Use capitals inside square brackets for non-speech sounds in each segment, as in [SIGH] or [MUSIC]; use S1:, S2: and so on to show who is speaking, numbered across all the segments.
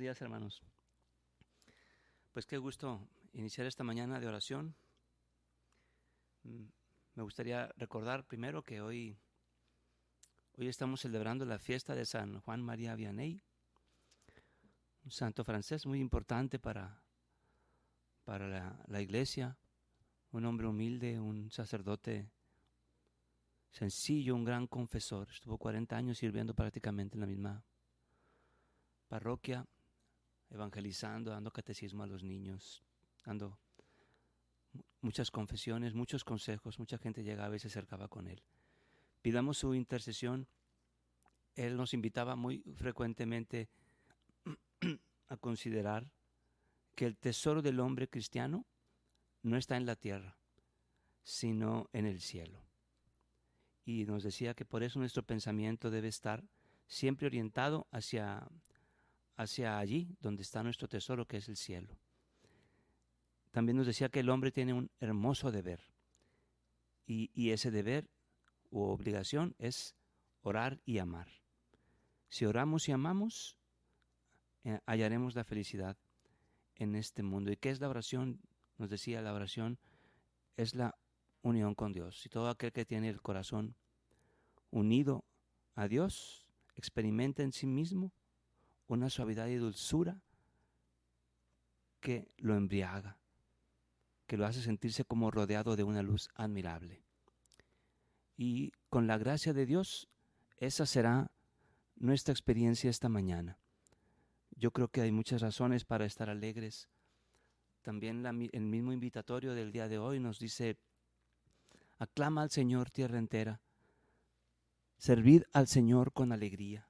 S1: días hermanos. Pues qué gusto iniciar esta mañana de oración. Mm, me gustaría recordar primero que hoy, hoy estamos celebrando la fiesta de San Juan María Vianney, un santo francés muy importante para, para la, la iglesia, un hombre humilde, un sacerdote sencillo, un gran confesor. Estuvo 40 años sirviendo prácticamente en la misma parroquia, evangelizando, dando catecismo a los niños, dando muchas confesiones, muchos consejos, mucha gente llegaba y se acercaba con él. Pidamos su intercesión. Él nos invitaba muy frecuentemente [CLEARS THROAT] a considerar que el tesoro del hombre cristiano no está en la tierra, sino en el cielo. Y nos decía que por eso nuestro pensamiento debe estar siempre orientado hacia, hacia allí donde está nuestro tesoro, que es el cielo. También nos decía que el hombre tiene un hermoso deber. Y, y ese deber u obligación es orar y amar. Si oramos y amamos, eh, hallaremos la felicidad en este mundo. ¿Y qué es la oración? Nos decía, la oración es la unión con Dios. Y todo aquel que tiene el corazón unido a Dios experimenta en sí mismo una suavidad y dulzura que lo embriaga, que lo hace sentirse como rodeado de una luz admirable. Y con la gracia de Dios, esa será nuestra experiencia esta mañana. Yo creo que hay muchas razones para estar alegres. También el mismo invitatorio del día de hoy nos dice, aclama al Señor tierra entera, servid al Señor con alegría,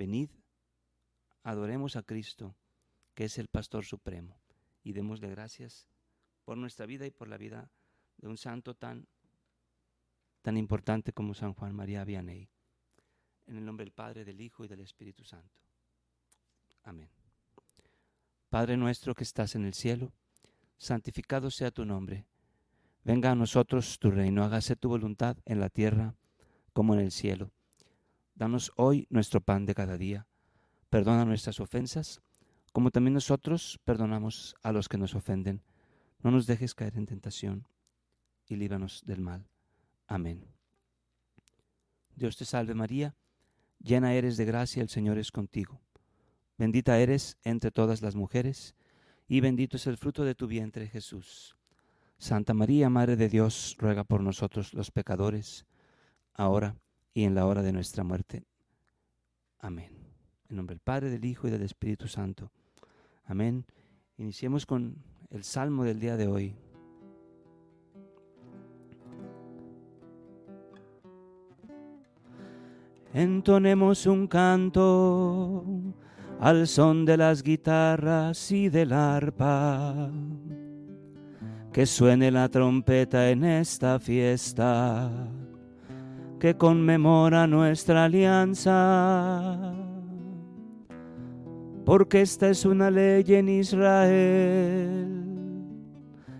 S1: Venid, adoremos a Cristo, que es el Pastor Supremo, y démosle gracias por nuestra vida y por la vida de un santo tan, tan importante como San Juan María Vianney. En el nombre del Padre, del Hijo y del Espíritu Santo. Amén. Padre nuestro que estás en el cielo, santificado sea tu nombre. Venga a nosotros tu reino, hágase tu voluntad en la tierra como en el cielo. Danos hoy nuestro pan de cada día. Perdona nuestras ofensas, como también nosotros perdonamos a los que nos ofenden. No nos dejes caer en tentación y líbranos del mal. Amén. Dios te salve María llena eres de gracia, el Señor es contigo. Bendita eres entre todas las mujeres, y bendito es el fruto de tu vientre, Jesús. Santa María, Madre de Dios, ruega por nosotros los pecadores, ahora y en la hora de nuestra muerte. Amén. En nombre del Padre, del Hijo y del Espíritu Santo. Amén. Iniciemos con el salmo del día de hoy. Entonemos un canto al son de las guitarras y del arpa. Que suene la trompeta en esta fiesta que conmemora nuestra alianza. Porque esta es una ley en Israel,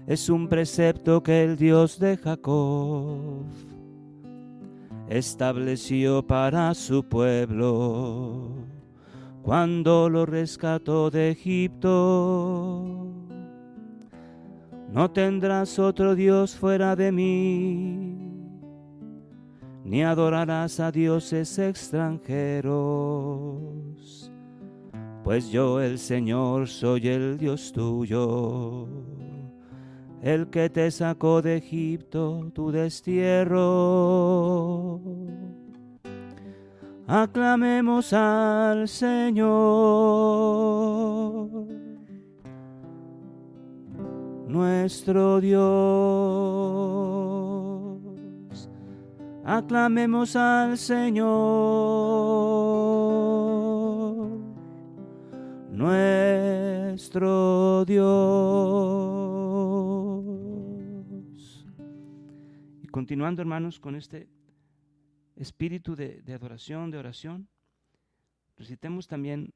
S1: es un precepto que el Dios de Jacob estableció para su pueblo cuando lo rescató de Egipto. No tendrás otro Dios fuera de mí, ni adorarás a dioses extranjeros, pues yo el Señor soy el Dios tuyo el que te sacó de Egipto tu destierro. Aclamemos al Señor. nuestro Dios. Aclamemos al Señor, nuestro Dios. Y continuando, hermanos, con este espíritu de, adoración, de oración, recitemos también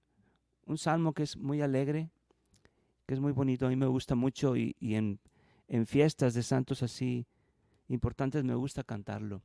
S1: un salmo que es muy alegre, que es muy bonito, a mí me gusta mucho y, en fiestas de santos así importantes me gusta cantarlo.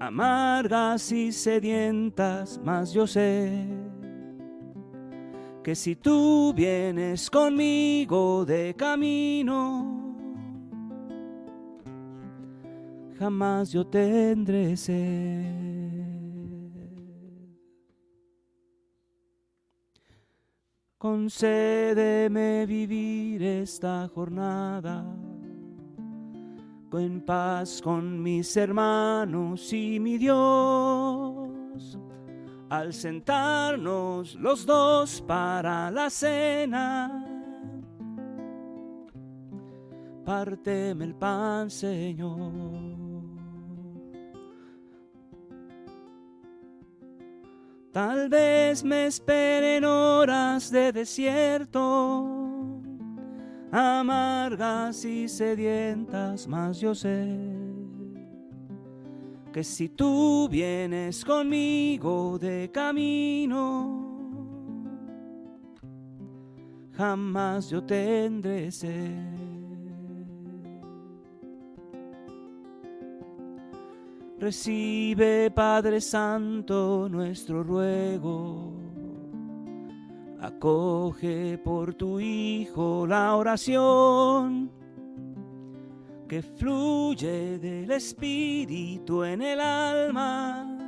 S1: amargas y sedientas, mas yo sé que si tú vienes conmigo de camino, jamás yo tendré sed. Concédeme vivir esta jornada en paz con mis hermanos y mi Dios. Al sentarnos los dos para la cena, párteme el pan, Señor. Tal vez me esperen horas de desierto amargas y sedientas, mas yo sé que si tú vienes conmigo de camino, jamás yo tendré sed. Recibe, Padre Santo, nuestro ruego Acoge por tu Hijo la oración que fluye del Espíritu en el alma,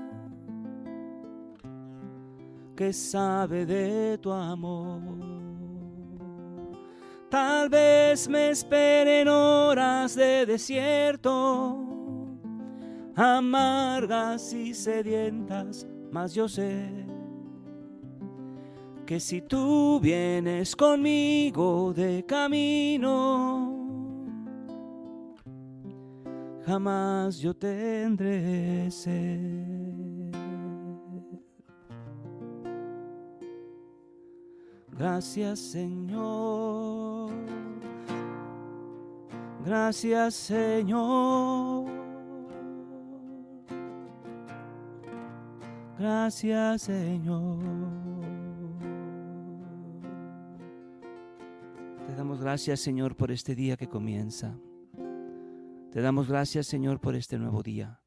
S1: que sabe de tu amor. Tal vez me esperen horas de desierto, amargas y sedientas, mas yo sé que si tú vienes conmigo de camino, jamás yo tendré sed. Gracias Señor, gracias Señor, gracias Señor. Damos gracias, Señor, por este día que comienza. Te damos gracias, Señor, por este nuevo día,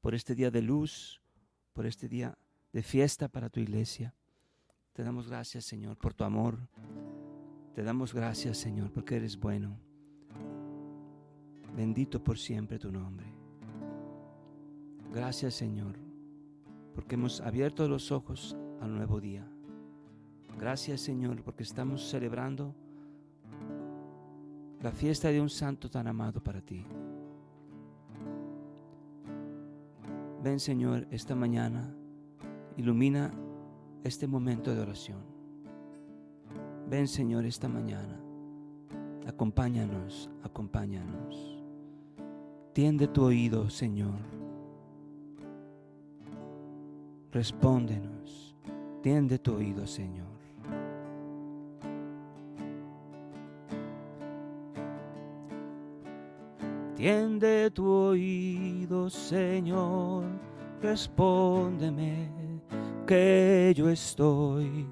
S1: por este día de luz, por este día de fiesta para tu iglesia. Te damos gracias, Señor, por tu amor. Te damos gracias, Señor, porque eres bueno. Bendito por siempre tu nombre. Gracias, Señor, porque hemos abierto los ojos al nuevo día. Gracias, Señor, porque estamos celebrando la fiesta de un santo tan amado para ti. Ven Señor esta mañana, ilumina este momento de oración. Ven Señor esta mañana, acompáñanos, acompáñanos. Tiende tu oído, Señor. Respóndenos, tiende tu oído, Señor. Tiende tu oído, Señor, respóndeme que yo estoy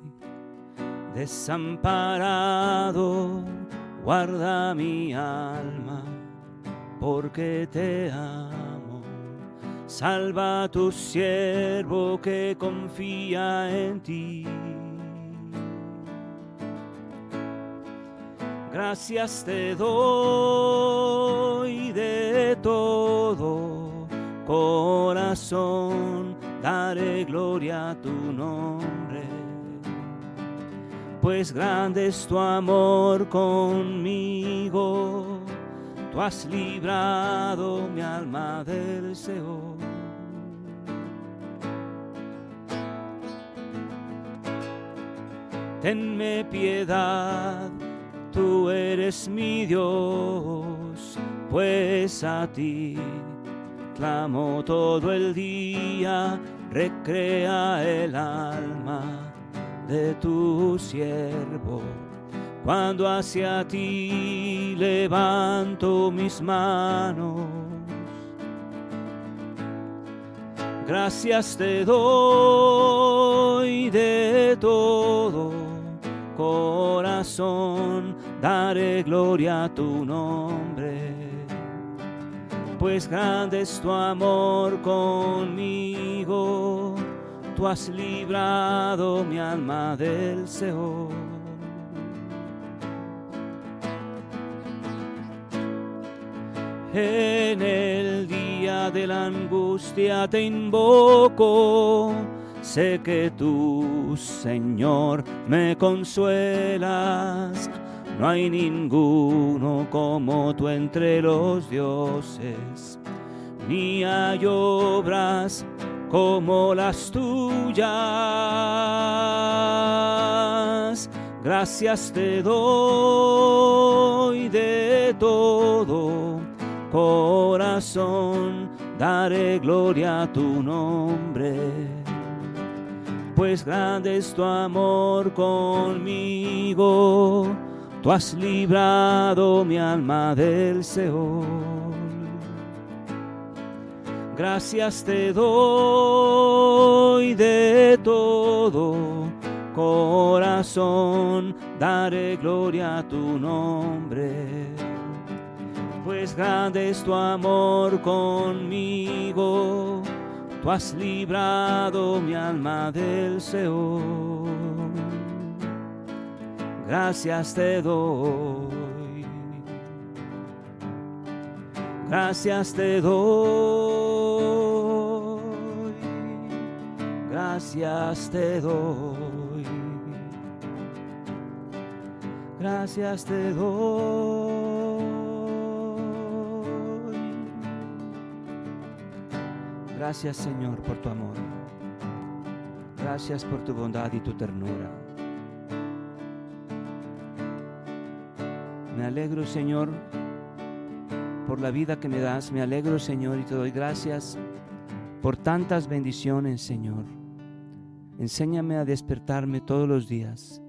S1: desamparado. Guarda mi alma porque te amo. Salva a tu siervo que confía en ti. Gracias te doy de todo corazón, daré gloria a tu nombre. Pues grande es tu amor conmigo, tú has librado mi alma del Seol. Tenme piedad tú eres mi Dios, pues a ti clamo todo el día, recrea el alma de tu siervo. Cuando hacia ti levanto mis manos, gracias te doy de todo corazón daré gloria a tu nombre. Pues grande es tu amor conmigo, tú has librado mi alma del Seol. En el día de la angustia te invoco, sé que tú, Señor, me consuelas no hay ninguno como tú entre los dioses, ni hay obras como las tuyas. Gracias te doy de todo corazón, daré gloria a tu nombre pues grande es tu amor conmigo Tú has librado mi alma del Seol. Gracias te doy de todo corazón, daré gloria a tu nombre. Pues grande es tu amor conmigo, tú has librado mi alma del Seol gracias te doy. Gracias te doy. Gracias te doy. Gracias te doy. Gracias Señor por tu amor. Gracias por tu bondad y tu ternura. Me alegro, Señor, por la vida que me das. Me alegro, Señor, y te doy gracias por tantas bendiciones, Señor. Enséñame a despertarme todos los días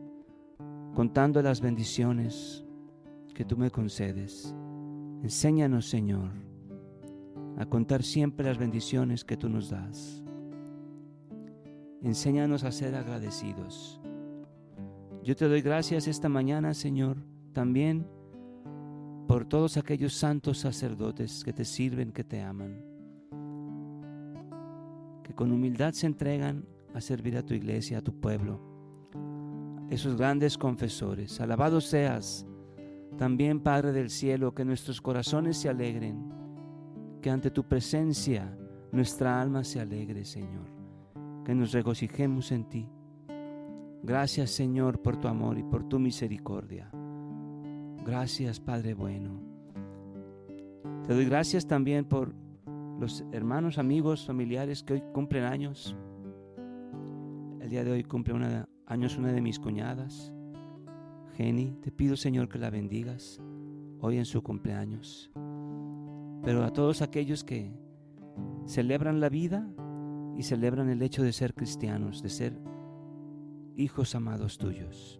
S1: contando las bendiciones que tú me concedes. Enséñanos, Señor, a contar siempre las bendiciones que tú nos das. Enséñanos a ser agradecidos. Yo te doy gracias esta mañana, Señor, también por todos aquellos santos sacerdotes que te sirven, que te aman, que con humildad se entregan a servir a tu iglesia, a tu pueblo, esos grandes confesores. Alabado seas también, Padre del cielo, que nuestros corazones se alegren, que ante tu presencia nuestra alma se alegre, Señor, que nos regocijemos en ti. Gracias, Señor, por tu amor y por tu misericordia. Gracias, Padre bueno. Te doy gracias también por los hermanos, amigos, familiares que hoy cumplen años. El día de hoy cumple años una de mis cuñadas, Jenny. Te pido, Señor, que la bendigas hoy en su cumpleaños. Pero a todos aquellos que celebran la vida y celebran el hecho de ser cristianos, de ser hijos amados tuyos.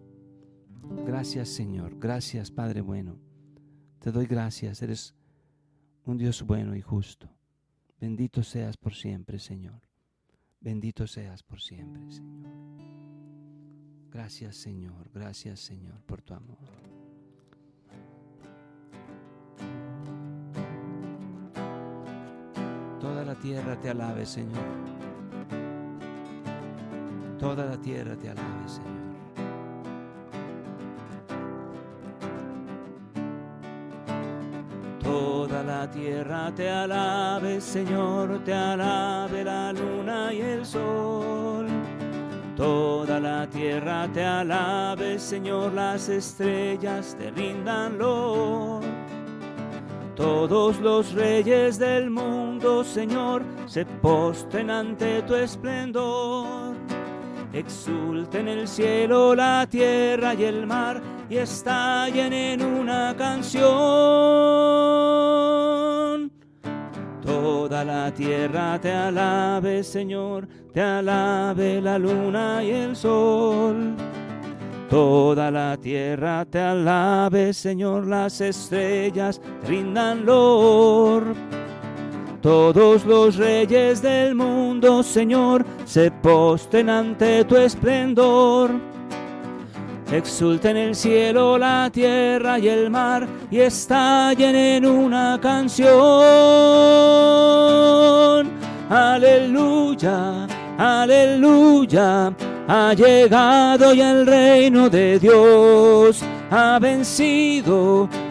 S1: Gracias Señor, gracias Padre bueno. Te doy gracias, eres un Dios bueno y justo. Bendito seas por siempre, Señor. Bendito seas por siempre, Señor. Gracias, Señor. Gracias, Señor, por tu amor. Toda la tierra te alabe, Señor. Toda la tierra te alabe, Señor. Toda la tierra te alabe, Señor, te alabe la luna y el sol. Toda la tierra te alabe, Señor, las estrellas te rindan. Todos los reyes del Señor, se postren ante tu esplendor. Exulten el cielo, la tierra y el mar y estallen en una canción. Toda la tierra te alabe, Señor, te alabe la luna y el sol. Toda la tierra te alabe, Señor, las estrellas rindan lor. Todos los reyes del mundo, Señor, se posten ante tu esplendor. Exulten el cielo, la tierra y el mar y estallen en una canción. Aleluya, aleluya, ha llegado ya el reino de Dios, ha vencido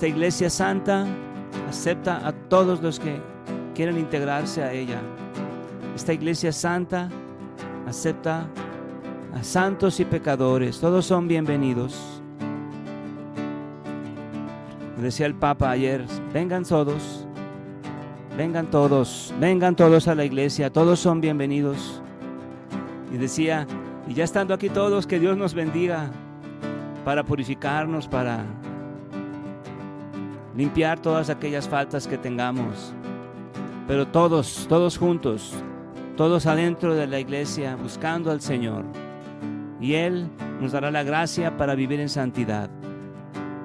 S1: Esta iglesia santa acepta a todos los que quieren integrarse a ella. Esta iglesia santa acepta a santos y pecadores. Todos son bienvenidos. Decía el Papa ayer, vengan todos, vengan todos, vengan todos a la iglesia, todos son bienvenidos. Y decía, y ya estando aquí todos, que Dios nos bendiga para purificarnos, para limpiar todas aquellas faltas que tengamos. Pero todos, todos juntos, todos adentro de la iglesia, buscando al Señor. Y Él nos dará la gracia para vivir en santidad,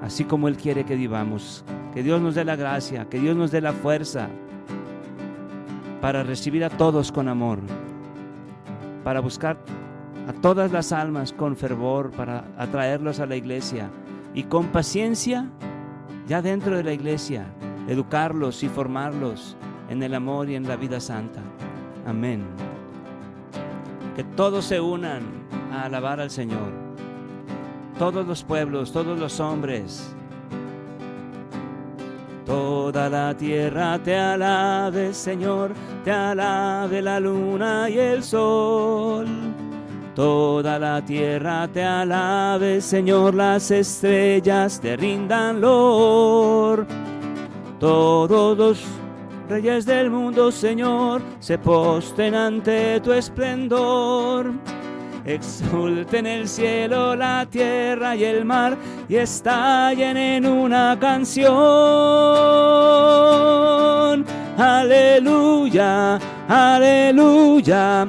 S1: así como Él quiere que vivamos. Que Dios nos dé la gracia, que Dios nos dé la fuerza para recibir a todos con amor, para buscar a todas las almas con fervor, para atraerlos a la iglesia y con paciencia, ya dentro de la iglesia, educarlos y formarlos en el amor y en la vida santa. Amén. Que todos se unan a alabar al Señor. Todos los pueblos, todos los hombres. Toda la tierra te alabe, Señor, te alabe la luna y el sol. Toda la tierra te alabe, Señor, las estrellas te rindan lor. Todos los reyes del mundo, Señor, se posten ante tu esplendor. Exulten el cielo, la tierra y el mar y estallen en una canción. Aleluya, aleluya,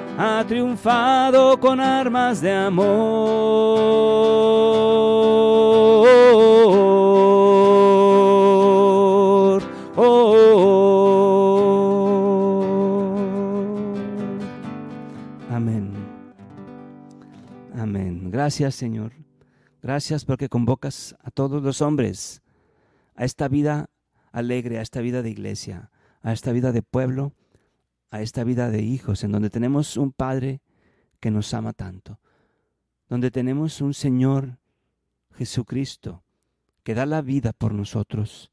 S1: ha triunfado con armas de amor. Oh. Amén. Amén. Gracias, Señor. Gracias porque convocas a todos los hombres a esta vida alegre, a esta vida de iglesia, a esta vida de pueblo a esta vida de hijos, en donde tenemos un Padre que nos ama tanto, donde tenemos un Señor Jesucristo que da la vida por nosotros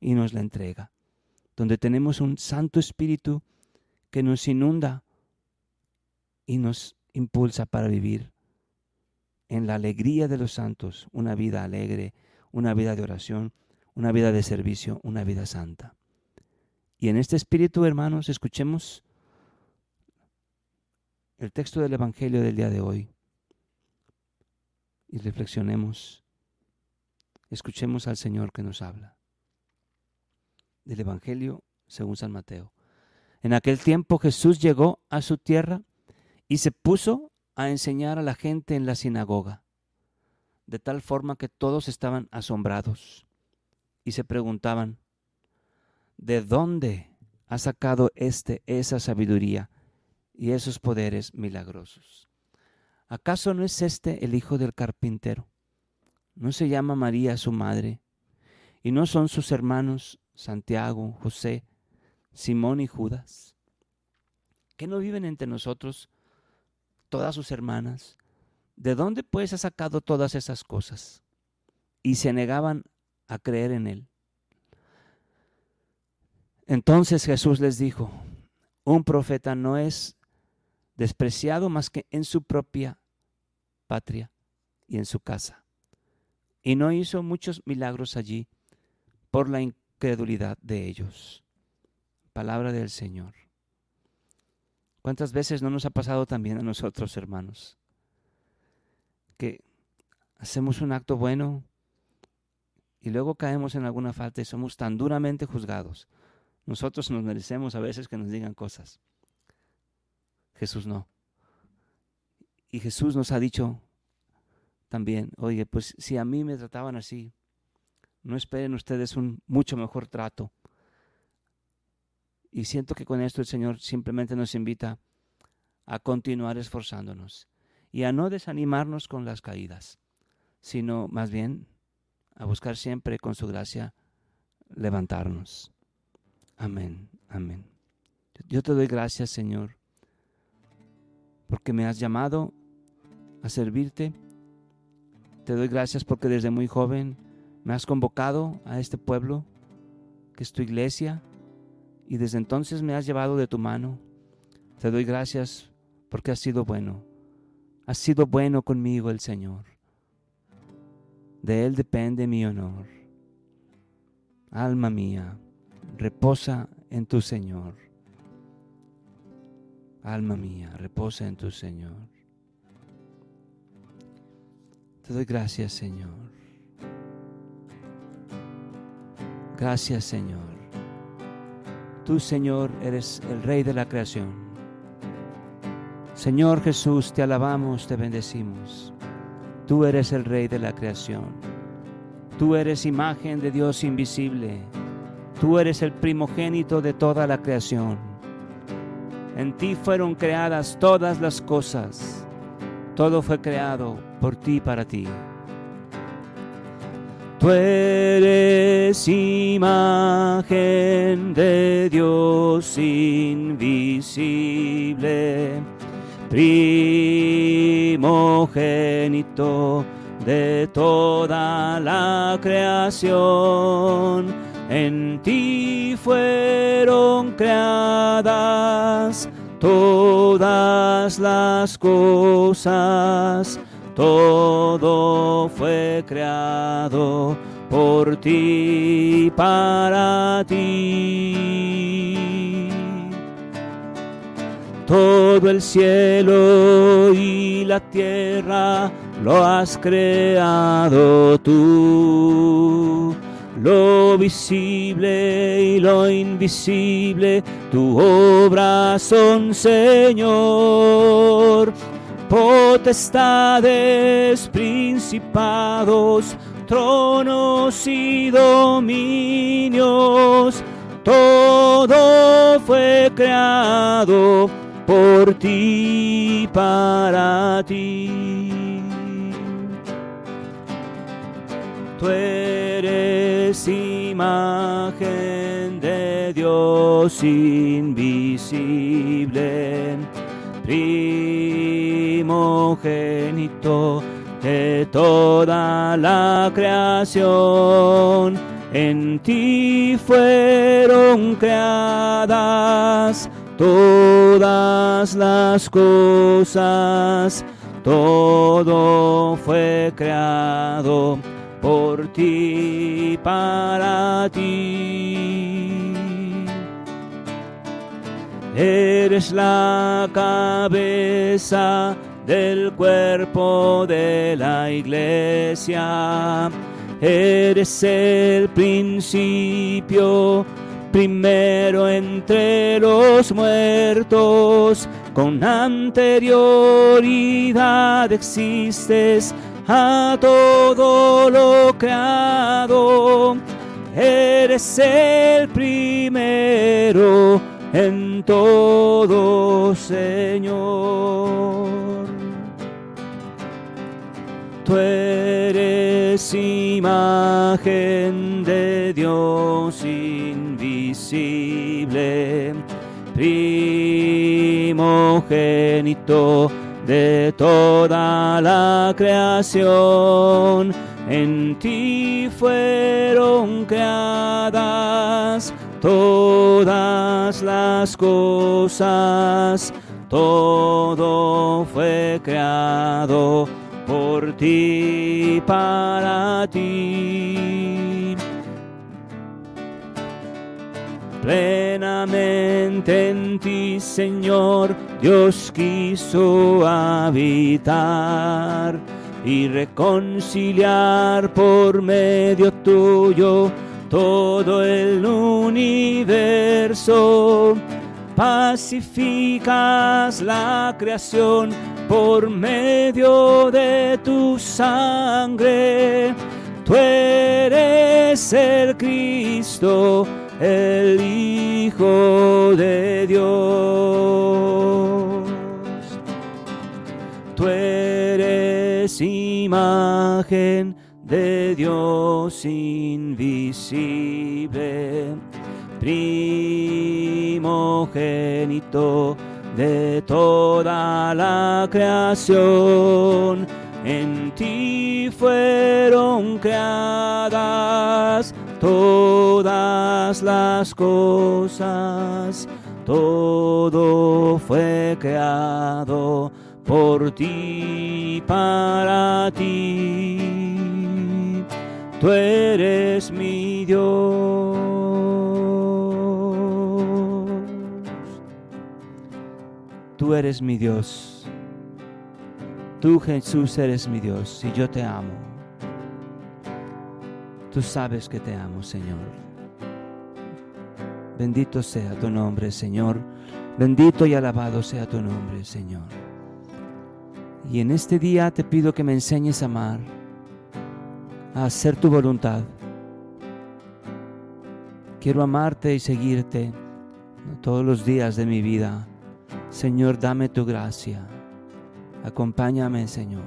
S1: y nos la entrega, donde tenemos un Santo Espíritu que nos inunda y nos impulsa para vivir en la alegría de los santos, una vida alegre, una vida de oración, una vida de servicio, una vida santa. Y en este espíritu, hermanos, escuchemos el texto del Evangelio del día de hoy y reflexionemos, escuchemos al Señor que nos habla. Del Evangelio según San Mateo. En aquel tiempo Jesús llegó a su tierra y se puso a enseñar a la gente en la sinagoga, de tal forma que todos estaban asombrados y se preguntaban, ¿de dónde ha sacado éste esa sabiduría y esos poderes milagrosos? ¿Acaso no es este el hijo del carpintero? ¿No se llama María su madre? ¿Y no son sus hermanos Santiago, José, Simón y Judas? ¿Que no viven entre nosotros todas sus hermanas? ¿De dónde pues ha sacado todas esas cosas? Y se negaban a creer en él. Entonces Jesús les dijo, un profeta no es despreciado más que en su propia patria y en su casa. Y no hizo muchos milagros allí por la incredulidad de ellos. Palabra del Señor. ¿Cuántas veces no nos ha pasado también a nosotros, hermanos? Que hacemos un acto bueno y luego caemos en alguna falta y somos tan duramente juzgados. Nosotros nos merecemos a veces que nos digan cosas. Jesús no. Y Jesús nos ha dicho también, oye, pues si a mí me trataban así, no esperen ustedes un mucho mejor trato y siento que con esto el Señor simplemente nos invita a continuar esforzándonos y a no desanimarnos con las caídas, sino más bien a buscar siempre con su gracia levantarnos. Amén, amén. Yo te doy gracias, Señor, porque me has llamado a servirte. Te doy gracias porque desde muy joven me has convocado a este pueblo, que es tu iglesia, y desde entonces me has llevado de tu mano. Te doy gracias porque has sido bueno. Has sido bueno conmigo el Señor. De Él depende mi honor. Alma mía, reposa en tu Señor. Alma mía, reposa en tu Señor. Te doy gracias, Señor. Gracias, Señor. Tú, Señor, eres el Rey de la creación. Señor Jesús, te alabamos, te bendecimos. Tú eres el Rey de la creación. Tú eres imagen de Dios invisible. Tú eres el primogénito de toda la creación. En ti fueron creadas todas las cosas. Todo fue creado por ti y para ti. Tú eres imagen de Dios invisible, primogénito de toda la creación. En ti fueron creadas todas las cosas todo fue creado por ti, para ti. Todo el cielo y la tierra lo has creado tú. Lo visible y lo invisible, tu obra son, Señor potestades, principados, tronos y dominios, todo fue creado por ti, para ti. Tú eres imagen de Dios invisible, primogénito de toda la creación. En ti fueron creadas todas las cosas, todo fue creado por ti, para ti. Eres la cabeza del cuerpo de la iglesia. Eres el principio, primero entre los muertos. Con anterioridad existes a todo lo creado. Eres el primero en todo, Señor. Tú eres imagen de Dios invisible, primogénito de toda la creación. En ti fueron creadas todas las cosas, todo fue creado por ti, para ti. Plenamente en ti, Señor, Dios quiso habitar y reconciliar por medio tuyo todo el universo. Pacificas la creación por medio de tu sangre. Tú eres el Cristo, el Hijo de Dios. Tú eres imagen de Dios invisible, primogénito de toda la creación. En ti fueron creadas todas las cosas, todo fue creado por ti, para ti. Tú eres mi Dios. Tú eres mi Dios. Tú Jesús eres mi Dios y yo te amo. Tú sabes que te amo, Señor. Bendito sea tu nombre, Señor. Bendito y alabado sea tu nombre, Señor. Y en este día te pido que me enseñes a amar, a hacer tu voluntad. Quiero amarte y seguirte todos los días de mi vida. Señor, dame tu gracia. Acompáñame, Señor.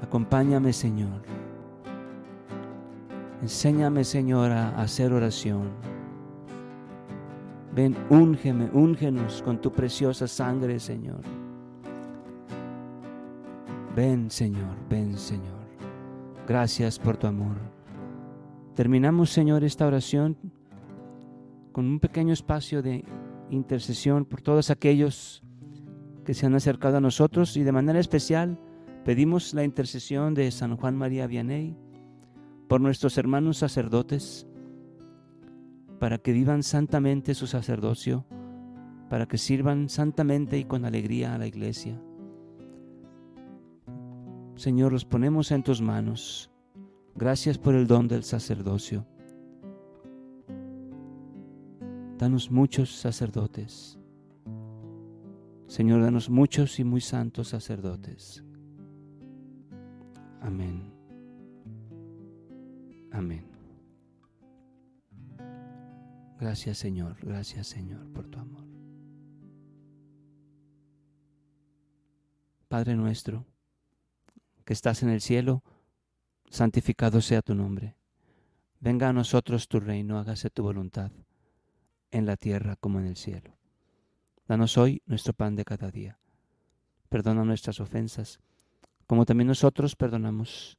S1: Acompáñame, Señor. Enséñame, Señor, a hacer oración. Ven, úngeme, úngenos con tu preciosa sangre, Señor. Ven, Señor, ven, Señor. Gracias por tu amor. Terminamos, Señor, esta oración con un pequeño espacio de intercesión por todos aquellos que se han acercado a nosotros y de manera especial pedimos la intercesión de San Juan María Vianney por nuestros hermanos sacerdotes para que vivan santamente su sacerdocio, para que sirvan santamente y con alegría a la iglesia. Señor, los ponemos en tus manos. Gracias por el don del sacerdocio. Danos muchos sacerdotes. Señor, danos muchos y muy santos sacerdotes. Amén. Amén. Gracias Señor, gracias Señor por tu amor. Padre nuestro, que estás en el cielo, santificado sea tu nombre. Venga a nosotros tu reino, hágase tu voluntad en la tierra como en el cielo. Danos hoy nuestro pan de cada día. Perdona nuestras ofensas, como también nosotros perdonamos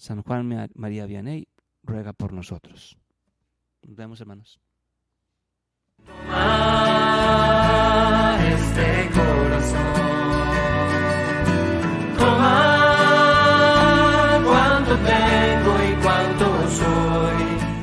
S1: San Juan María Vianney ruega por nosotros. Nos vemos, hermanos.
S2: Este corazón.